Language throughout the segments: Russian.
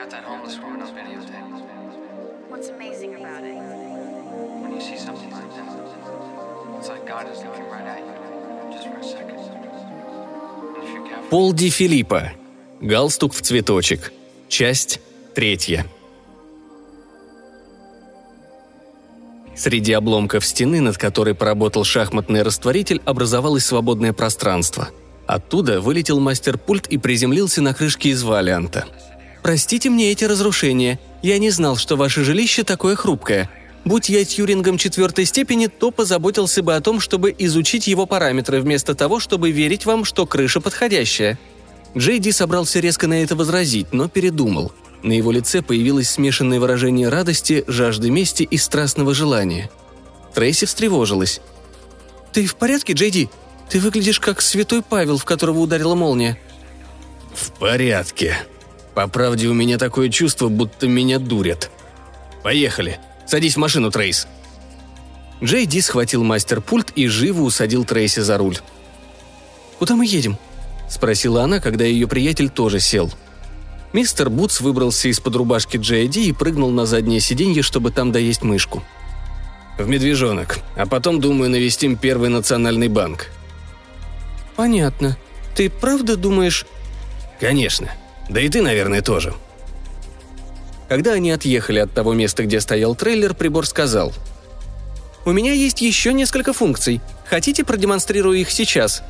got that homeless woman on videotape. What's amazing about it? When you see something like that, it's like God is looking right at you, just for a second. Пол Ди Филиппо. Галстук в цветочек. Часть третья. Среди обломков стены, над которой поработал шахматный растворитель, образовалось свободное пространство. Оттуда вылетел мастер-пульт и приземлился на крышке из валианта. «Простите мне эти разрушения. Я не знал, что ваше жилище такое хрупкое. Будь я тьюрингом четвертой степени, то позаботился бы о том, чтобы изучить его параметры, вместо того, чтобы верить вам, что крыша подходящая». Джей Ди собрался резко на это возразить, но передумал. На его лице появилось смешанное выражение радости, жажды мести и страстного желания. Трейси встревожилась. «Ты в порядке, Джей Ди? Ты выглядишь как святой Павел, в которого ударила молния». «В порядке. По правде, у меня такое чувство, будто меня дурят. Поехали. Садись в машину, Трейс». Джей Ди схватил мастер-пульт и живо усадил Трейси за руль. «Куда мы едем?» – спросила она, когда ее приятель тоже сел. Мистер Бутс выбрался из-под рубашки Джей Ди и прыгнул на заднее сиденье, чтобы там доесть мышку. «В медвежонок, а потом, думаю, навестим Первый национальный банк». Понятно. Ты правда думаешь... «Конечно. Да и ты, наверное, тоже». Когда они отъехали от того места, где стоял трейлер, прибор сказал. У меня есть еще несколько функций. Хотите, продемонстрирую их сейчас?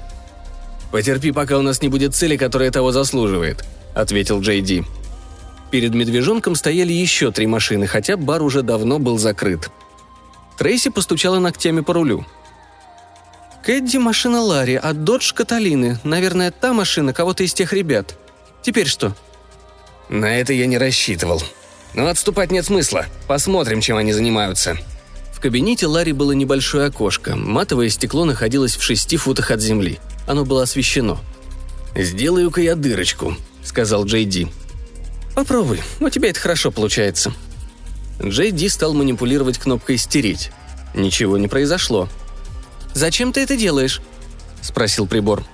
«Потерпи, пока у нас не будет цели, которая того заслуживает», — ответил Джей Ди. Перед медвежонком стояли еще три машины, хотя бар уже давно был закрыт. Трейси постучала ногтями по рулю. Кэдди – машина Ларри, а Додж – Каталины. Наверное, та машина кого-то из тех ребят. Теперь что? На это я не рассчитывал. Но отступать нет смысла. Посмотрим, чем они занимаются. В кабинете Ларри было небольшое окошко. Матовое стекло находилось в шести футах от земли. Оно было освещено. «Сделаю-ка я дырочку», — сказал Джей Ди. Попробуй, у тебя это хорошо получается. Джей Ди стал манипулировать кнопкой «Стереть». Ничего не произошло. «Зачем ты это делаешь?» – спросил прибор.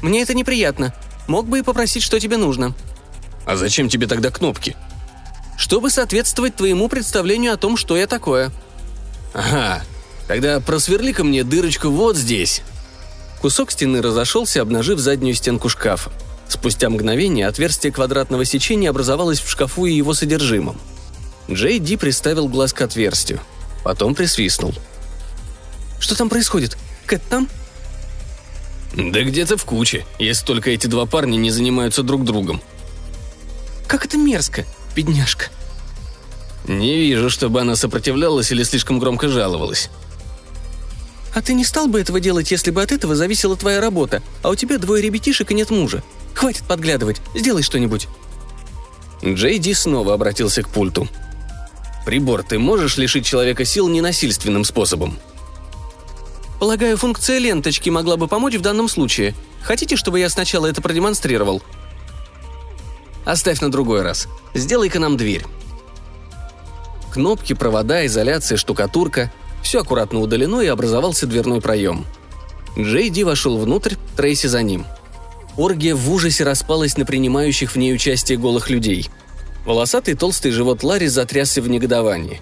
«Мне это неприятно. Мог бы и попросить, что тебе нужно». «А зачем тебе тогда кнопки?» «Чтобы соответствовать твоему представлению о том, что я такое». «Ага, тогда просверли-ка мне дырочку вот здесь». Кусок стены разошелся, обнажив заднюю стенку шкафа. Спустя мгновение отверстие квадратного сечения образовалось в шкафу и его содержимом. Джей Ди приставил глаз к отверстию. Потом присвистнул. «Что там происходит? Кэт там?» «Да где-то в куче, если только эти два парня не занимаются друг другом». «Как это мерзко, бедняжка!» «Не вижу, чтобы она сопротивлялась или слишком громко жаловалась». «А ты не стал бы этого делать, если бы от этого зависела твоя работа, а у тебя двое ребятишек и нет мужа? Хватит подглядывать, сделай что-нибудь». Джей Ди снова обратился к пульту. «Прибор, ты можешь лишить человека сил ненасильственным способом?» «Полагаю, функция ленточки могла бы помочь в данном случае. Хотите, чтобы я сначала это продемонстрировал?» «Оставь на другой раз. Сделай-ка нам дверь». Кнопки, провода, изоляция, штукатурка – все аккуратно удалено и образовался дверной проем. Джей Ди вошел внутрь, Трейси за ним. Оргия в ужасе распалась на принимающих в ней участие голых людей. Волосатый толстый живот Ларри затрясся в негодовании.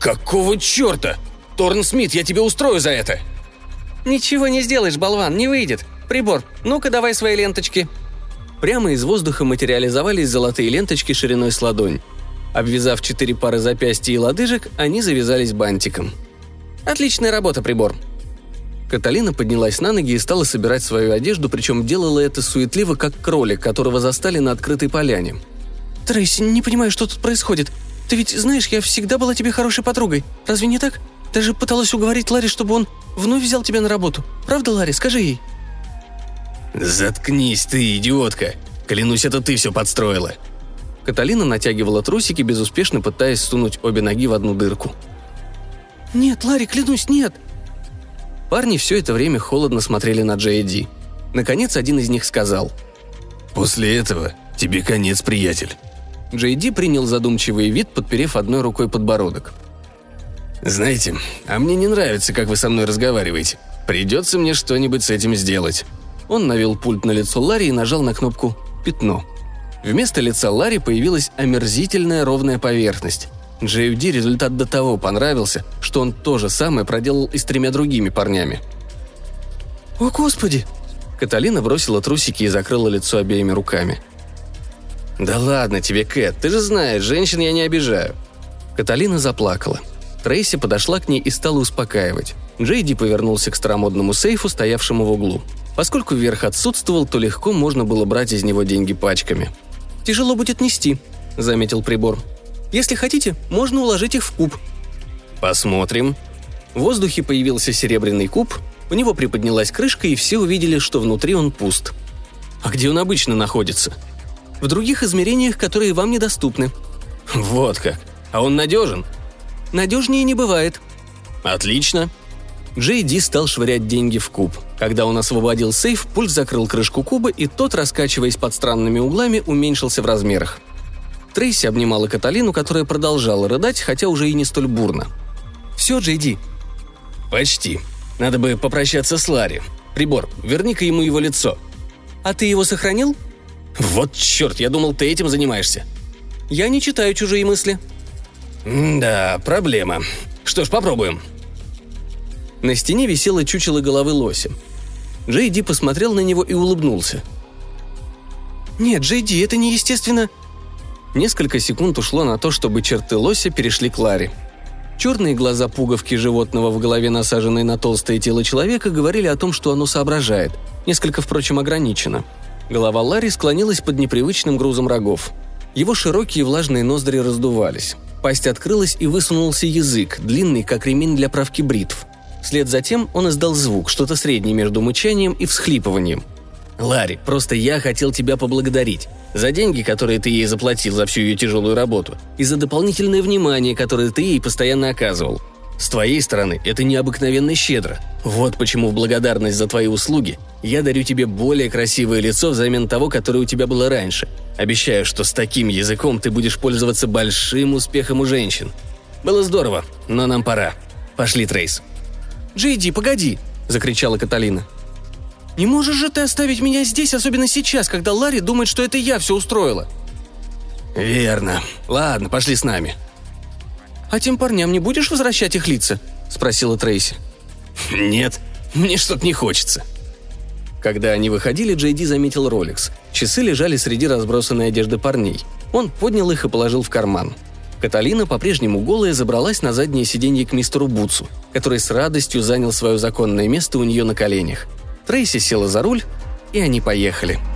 «Какого черта? Торн Смит, я тебе устрою за это!» «Ничего не сделаешь, болван, не выйдет. Прибор, ну-ка давай свои ленточки». Прямо из воздуха материализовались золотые ленточки шириной с ладонь. Обвязав четыре пары запястья и лодыжек, они завязались бантиком. «Отличная работа, прибор!» Каталина поднялась на ноги и стала собирать свою одежду, причем делала это суетливо, как кролик, которого застали на открытой поляне. «Трейси, не понимаю, что тут происходит. Ты ведь знаешь, я всегда была тебе хорошей подругой. Разве не так? Даже пыталась уговорить Ларри, чтобы он вновь взял тебя на работу. Правда, Ларри? Скажи ей». «Заткнись ты, идиотка! Клянусь, это ты все подстроила!» Каталина натягивала трусики, безуспешно пытаясь сунуть обе ноги в одну дырку. «Нет, Ларри, клянусь, нет!» Парни все это время холодно смотрели на Джей Ди. Наконец, один из них сказал. «После этого тебе конец, приятель». Джей Ди принял задумчивый вид, подперев одной рукой подбородок. «Знаете, а мне не нравится, как вы со мной разговариваете. Придется мне что-нибудь с этим сделать». Он навел пульт на лицо Ларри и нажал на кнопку «Пятно». Вместо лица Ларри появилась омерзительная ровная поверхность. Ди результат до того понравился, что он то же самое проделал и с тремя другими парнями. «О, Господи!» Каталина бросила трусики и закрыла лицо обеими руками. «Да ладно тебе, Кэт, ты же знаешь, женщин я не обижаю». Каталина заплакала. Трейси подошла к ней и стала успокаивать. Джейди повернулся к старомодному сейфу, стоявшему в углу. Поскольку верх отсутствовал, то легко можно было брать из него деньги пачками. «Тяжело будет нести», — заметил прибор. «Если хотите, можно уложить их в куб». «Посмотрим». В воздухе появился серебряный куб, у него приподнялась крышка, и все увидели, что внутри он пуст. «А где он обычно находится?» «В других измерениях, которые вам недоступны». «Вот как. А он надежен?» «Надежнее не бывает». «Отлично». Джей Ди стал швырять деньги в куб. Когда он освободил сейф, пульт закрыл крышку куба, и тот, раскачиваясь под странными углами, уменьшился в размерах. Трейси обнимала Каталину, которая продолжала рыдать, хотя уже и не столь бурно. «Все, Джей Ди». «Почти», надо бы попрощаться с Ларри. Прибор, верни-ка ему его лицо». «А ты его сохранил?» «Вот черт, я думал, ты этим занимаешься». «Я не читаю чужие мысли». «Да, проблема. Что ж, попробуем». На стене висело чучело головы лося. Джей Ди посмотрел на него и улыбнулся. «Нет, Джей Ди, это неестественно...» Несколько секунд ушло на то, чтобы черты лося перешли к Ларе. Черные глаза пуговки животного в голове, насаженной на толстое тело человека, говорили о том, что оно соображает. Несколько, впрочем, ограничено. Голова Ларри склонилась под непривычным грузом рогов. Его широкие влажные ноздри раздувались. Пасть открылась и высунулся язык, длинный, как ремень для правки бритв. Вслед за тем он издал звук, что-то среднее между мычанием и всхлипыванием. «Ларри, просто я хотел тебя поблагодарить. За деньги, которые ты ей заплатил за всю ее тяжелую работу, и за дополнительное внимание, которое ты ей постоянно оказывал. С твоей стороны это необыкновенно щедро. Вот почему в благодарность за твои услуги я дарю тебе более красивое лицо взамен того, которое у тебя было раньше. Обещаю, что с таким языком ты будешь пользоваться большим успехом у женщин. Было здорово, но нам пора. Пошли, Трейс». «Джейди, погоди!» – закричала Каталина. Не можешь же ты оставить меня здесь, особенно сейчас, когда Ларри думает, что это я все устроила?» «Верно. Ладно, пошли с нами». «А тем парням не будешь возвращать их лица?» – спросила Трейси. «Нет, мне что-то не хочется». Когда они выходили, Джейди заметил Ролекс. Часы лежали среди разбросанной одежды парней. Он поднял их и положил в карман. Каталина, по-прежнему голая, забралась на заднее сиденье к мистеру Бутсу, который с радостью занял свое законное место у нее на коленях. Трейси села за руль, и они поехали –